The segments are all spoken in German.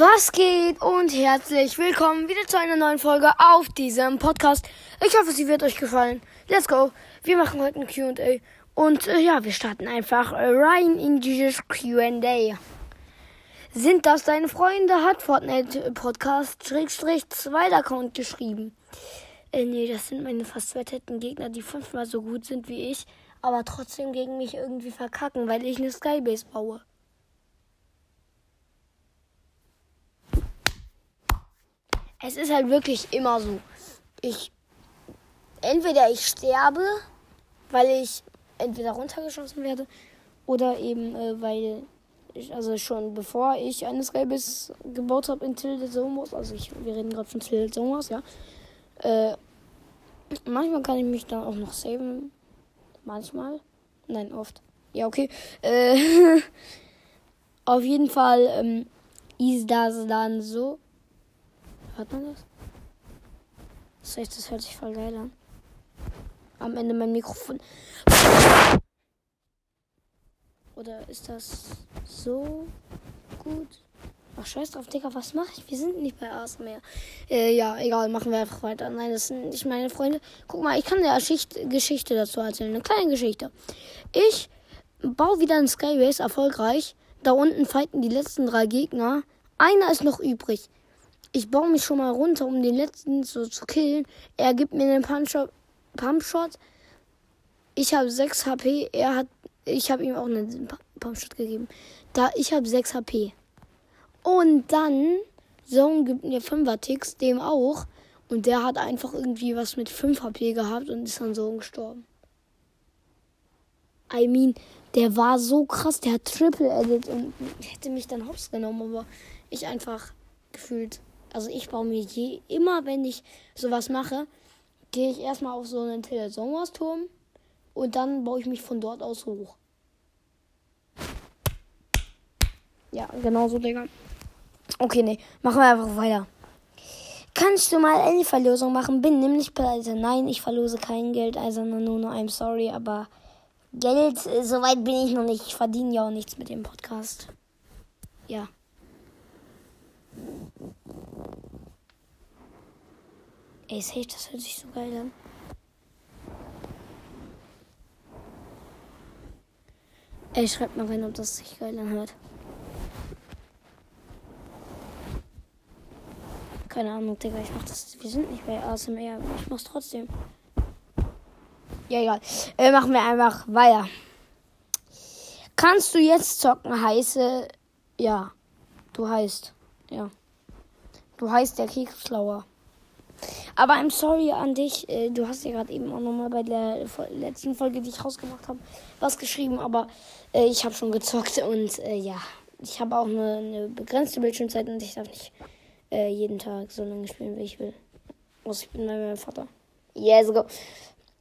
Was geht und herzlich willkommen wieder zu einer neuen Folge auf diesem Podcast. Ich hoffe, sie wird euch gefallen. Let's go. Wir machen heute ein QA. Und äh, ja, wir starten einfach rein in dieses QA. Sind das deine Freunde? Hat Fortnite Podcast Schrägstrich Account geschrieben. Äh, nee, das sind meine fast zweitetten Gegner, die fünfmal so gut sind wie ich, aber trotzdem gegen mich irgendwie verkacken, weil ich eine Skybase baue. Es ist halt wirklich immer so. Ich entweder ich sterbe, weil ich entweder runtergeschossen werde oder eben äh, weil ich also schon bevor ich eine Skybase gebaut habe in Tilde Somos, also ich, wir reden gerade von Tilde Somos, ja. Äh, manchmal kann ich mich dann auch noch saven. Manchmal. Nein, oft. Ja, okay. Äh, auf jeden Fall ähm, ist das dann so. Hört man das? Das das hört sich voll geil an. Am Ende mein Mikrofon. Oder ist das so gut? Ach, scheiß drauf, Digga, was mache ich? Wir sind nicht bei Ars mehr. Äh, ja, egal, machen wir einfach weiter. Nein, das sind nicht meine Freunde. Guck mal, ich kann eine Schicht Geschichte dazu erzählen. Eine kleine Geschichte. Ich baue wieder ein Skybase erfolgreich. Da unten fighten die letzten drei Gegner. Einer ist noch übrig ich baue mich schon mal runter, um den letzten so zu killen. Er gibt mir einen Pumpshot. Pumpshot. Ich habe 6 HP. Er hat. Ich habe ihm auch einen Pumpshot gegeben. Da ich habe 6 HP. Und dann Zone gibt mir 5er Ticks, dem auch. Und der hat einfach irgendwie was mit 5 HP gehabt und ist dann so gestorben. I mean, der war so krass, der hat Triple Edit und hätte mich dann hops genommen, aber ich einfach gefühlt also ich baue mir je, immer, wenn ich sowas mache, gehe ich erstmal auf so einen Telesommersturm und dann baue ich mich von dort aus hoch. Ja, genau so, Digga. Okay, nee, machen wir einfach weiter. Kannst du mal eine Verlosung machen? Bin nämlich pleite. Nein, ich verlose kein Geld, also nur, nur I'm sorry, aber Geld, äh, soweit bin ich noch nicht. Ich verdiene ja auch nichts mit dem Podcast. Ja. Ey, safe, das hört sich so geil an. Ey, schreibt mal rein, ob das sich geil anhört. Keine Ahnung, Digga, ich mach das. Wir sind nicht bei ASMR, aber ich mach's trotzdem. Ja, egal. Äh, machen wir einfach weiter. Kannst du jetzt zocken? Heiße. Ja. Du heißt. Ja. Du heißt der Keksschlauer. Aber I'm sorry an dich. Äh, du hast ja gerade eben auch nochmal bei der letzten Folge, die ich rausgemacht habe, was geschrieben. Aber äh, ich habe schon gezockt und äh, ja, ich habe auch eine, eine, begrenzte Bildschirmzeit und ich darf nicht äh, jeden Tag so lange spielen, wie ich will. Außer ich bin bei meinem Vater. Yes, go.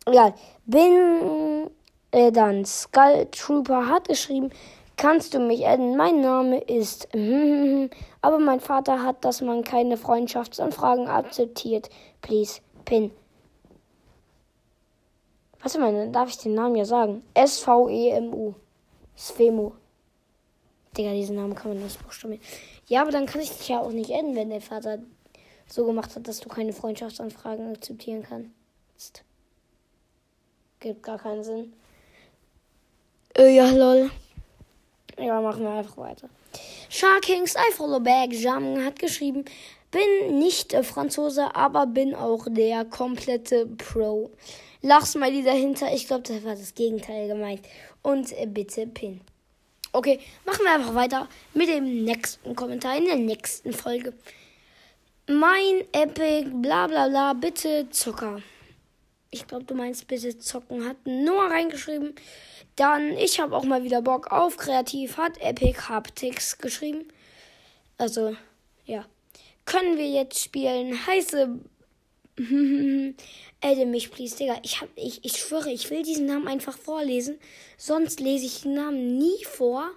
Egal. Bin äh, dann Skull Trooper hat geschrieben, Kannst du mich adden? Mein Name ist. Aber mein Vater hat, dass man keine Freundschaftsanfragen akzeptiert. Please, Pin. Was immer, dann darf ich den Namen ja sagen. S-V-E-M-U. Svemu. Digga, diesen Namen kann man nicht buchstabieren. Ja, aber dann kann ich dich ja auch nicht adden, wenn der Vater so gemacht hat, dass du keine Freundschaftsanfragen akzeptieren kannst. Gibt gar keinen Sinn. Äh, ja, lol. Ja, machen wir einfach weiter. Sharkings I Follow Back Jam hat geschrieben, bin nicht äh, Franzose, aber bin auch der komplette Pro. Lachs mal die dahinter. Ich glaube, das war das Gegenteil gemeint. Und äh, bitte Pin. Okay, machen wir einfach weiter mit dem nächsten Kommentar in der nächsten Folge. Mein Epic, bla bla bla, bitte Zucker. Ich glaube, du meinst bitte zocken, hat Noah reingeschrieben. Dann, ich habe auch mal wieder Bock auf kreativ, hat Epic Haptics geschrieben. Also, ja. Können wir jetzt spielen? Heiße. Adde mich, please, Digga. Ich, hab, ich, ich schwöre, ich will diesen Namen einfach vorlesen. Sonst lese ich den Namen nie vor.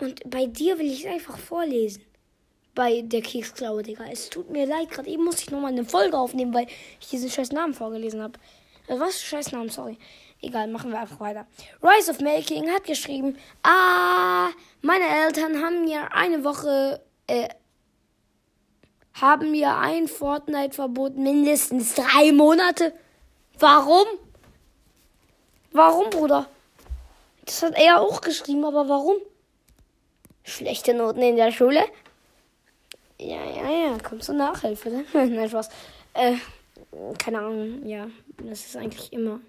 Und bei dir will ich es einfach vorlesen bei der Keksklaue, Digga. Es tut mir leid, gerade eben musste ich nochmal eine Folge aufnehmen, weil ich diesen scheiß Namen vorgelesen habe. Was? Scheiß Namen, sorry. Egal, machen wir einfach weiter. Rise of Making hat geschrieben, ah, meine Eltern haben mir eine Woche, äh, haben mir ein Fortnite-Verbot mindestens drei Monate. Warum? Warum, Bruder? Das hat er auch geschrieben, aber warum? Schlechte Noten in der Schule? Ja, ja, ja, kommt zur Nachhilfe, ne? Nein, Spaß. Äh, keine Ahnung, ja, das ist eigentlich immer.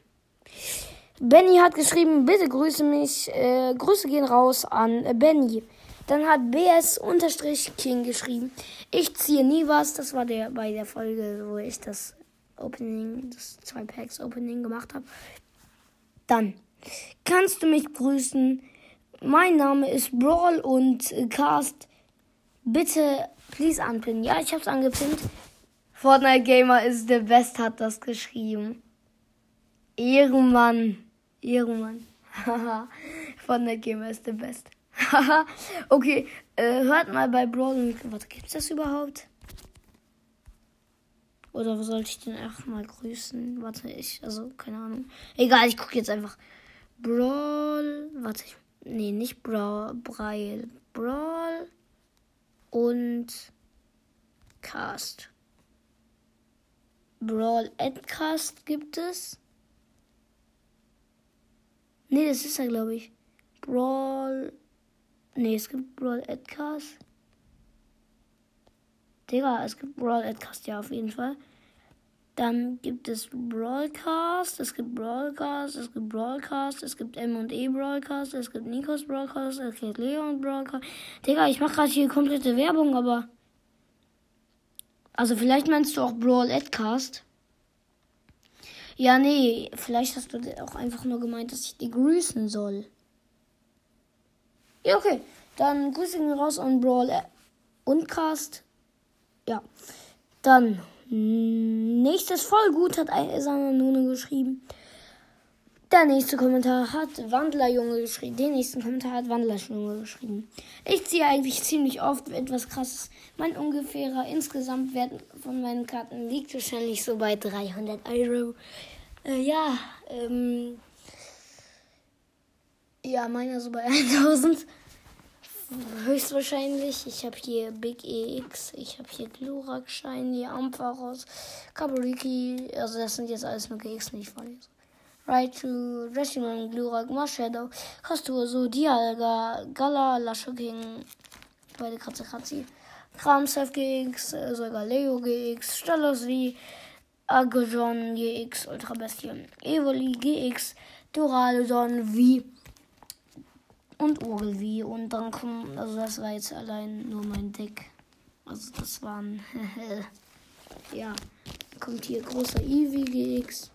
Benny hat geschrieben, bitte grüße mich, äh, Grüße gehen raus an äh, Benny. Dann hat BS-King geschrieben, ich ziehe nie was. Das war der bei der Folge, wo ich das Opening, das zwei Packs Opening gemacht habe. Dann kannst du mich grüßen. Mein Name ist Brawl und Cast. Bitte, please anpinnen. Ja, ich hab's angepinnt. Fortnite Gamer ist der Best, hat das geschrieben. Ehrenmann. Ehrenmann. Fortnite Gamer ist der Best. okay, äh, hört mal bei Brawl. Warte, gibt's das überhaupt? Oder sollte ich den einfach mal grüßen? Warte, ich, also, keine Ahnung. Egal, ich gucke jetzt einfach. Brawl. Warte, ich. Nee, nicht Brawl. Braille. Brawl. Und. Cast. Brawl Adcast gibt es. Nee, das ist er, glaube ich. Brawl. Nee, es gibt Brawl Adcast. Digga, es gibt Brawl Adcast, ja, auf jeden Fall. Dann gibt es Broadcast, es gibt Broadcast, es gibt Broadcast, es gibt M&E Broadcast, es gibt Nikos Broadcast, es gibt Leon Broadcast. Digga, ich mach gerade hier komplette Werbung, aber... Also vielleicht meinst du auch Brawl Adcast. Ja, nee, vielleicht hast du auch einfach nur gemeint, dass ich die grüßen soll. Ja, okay. Dann grüße ich raus an Brawl und Cast. Ja. Dann nächstes voll gut hat Eiserner Nune geschrieben. Der nächste Kommentar hat Wandlerjunge geschrieben. Den nächsten Kommentar hat Wandlerjunge geschrieben. Ich ziehe eigentlich ziemlich oft etwas krasses. Mein ungefährer insgesamt Wert von meinen Karten liegt wahrscheinlich so bei 300 Euro. Äh, ja, ähm, ja, meiner so bei 1000. Höchstwahrscheinlich. Ich habe hier Big EX, ich habe hier Glurak, Shiny, Ampharos, Kaburiki. Also das sind jetzt alles nur GX, nicht vorlesen. Raichu, Reshiman, Glurak, Marshadow, Kastuoso, Dialga, Gala, Lasho King, beide Kratze Kratzi, Kramsef GX, sogar Leo GX, Stalos V, Agojon GX, Ultra Bestie, Evoli GX, Duraludon V, und Ogilvy. Und dann kommt, also das war jetzt allein nur mein Deck. Also das waren, ja, kommt hier großer Eevee GX.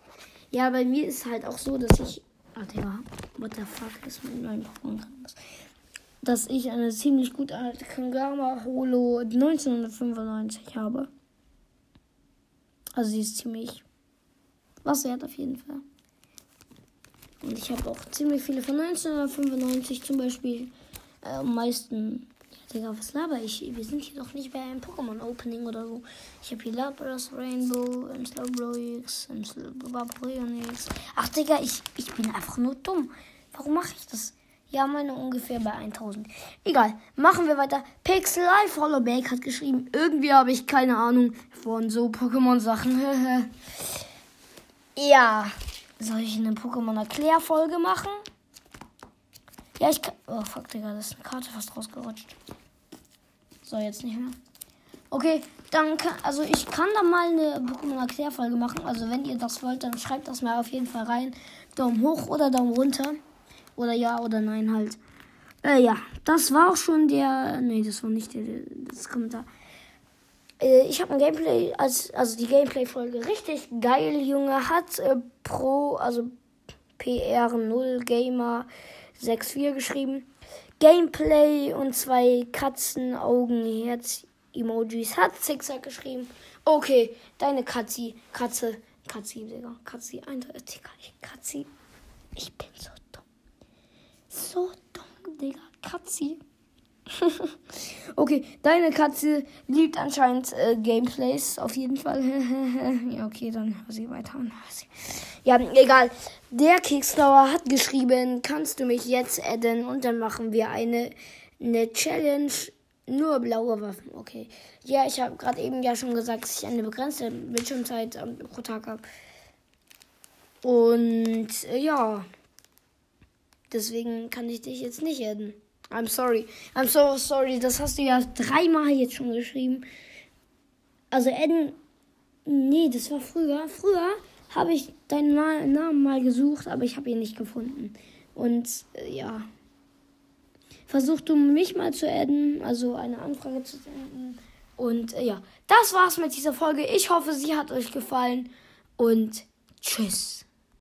Ja, bei mir ist halt auch so, dass ich, ah Digga, what the fuck ist mit meinem Pokémon Dass ich eine ziemlich gute alte Kangama Holo 1995 habe. Also sie ist ziemlich was wert auf jeden Fall. Und ich habe auch ziemlich viele von 1995 zum Beispiel. Äh, am meisten. Digga, was laber ich? Wir sind hier doch nicht bei einem Pokémon-Opening oder so. Ich habe hier Lapras, Rainbow, Slowbro X, Vaporeon X. Ach, Digga, ich, ich bin einfach nur dumm. Warum mache ich das? Ja, meine ungefähr bei 1000. Egal, machen wir weiter. Pixel Life Hollowback hat geschrieben, irgendwie habe ich keine Ahnung von so Pokémon-Sachen. ja, soll ich eine Pokémon-Erklärfolge machen? Ja, ich kann. Oh, fuck, Digga, das ist eine Karte fast rausgerutscht. So, jetzt nicht mehr. Okay, dann kann, also ich kann da mal eine Pokémon-Erklärfolge machen. Also wenn ihr das wollt, dann schreibt das mal auf jeden Fall rein. Daumen hoch oder Daumen runter. Oder ja oder nein halt. Äh, ja, das war auch schon der. Nee, das war nicht der. Das Kommentar. Äh, ich habe ein Gameplay, als, also die Gameplay-Folge richtig geil, Junge. Hat äh, Pro, also PR0 Gamer 64 geschrieben. Gameplay und zwei Katzen, Augen, Herz, Emojis. Hat Zickzack geschrieben. Okay, deine Katzi, Katze, Katzi, Digga, Katzi, eindeutig, Katzi. Ich bin so dumm. So dumm, Digga, Katzi. okay, deine Katze liebt anscheinend äh, Gameplays, auf jeden Fall. ja, okay, dann hör sie weiter an. Ja, egal. Der Kickstarter hat geschrieben, kannst du mich jetzt adden und dann machen wir eine, eine Challenge Nur blaue Waffen, okay. Ja, ich habe gerade eben ja schon gesagt, dass ich eine begrenzte Bildschirmzeit ähm, pro Tag habe. Und äh, ja, deswegen kann ich dich jetzt nicht adden. I'm sorry. I'm so sorry. Das hast du ja dreimal jetzt schon geschrieben. Also adden, nee, das war früher. Früher habe ich deinen Namen mal gesucht, aber ich habe ihn nicht gefunden. Und äh, ja. Versuch du mich mal zu adden, also eine Anfrage zu senden. Und äh, ja, das war's mit dieser Folge. Ich hoffe, sie hat euch gefallen. Und tschüss.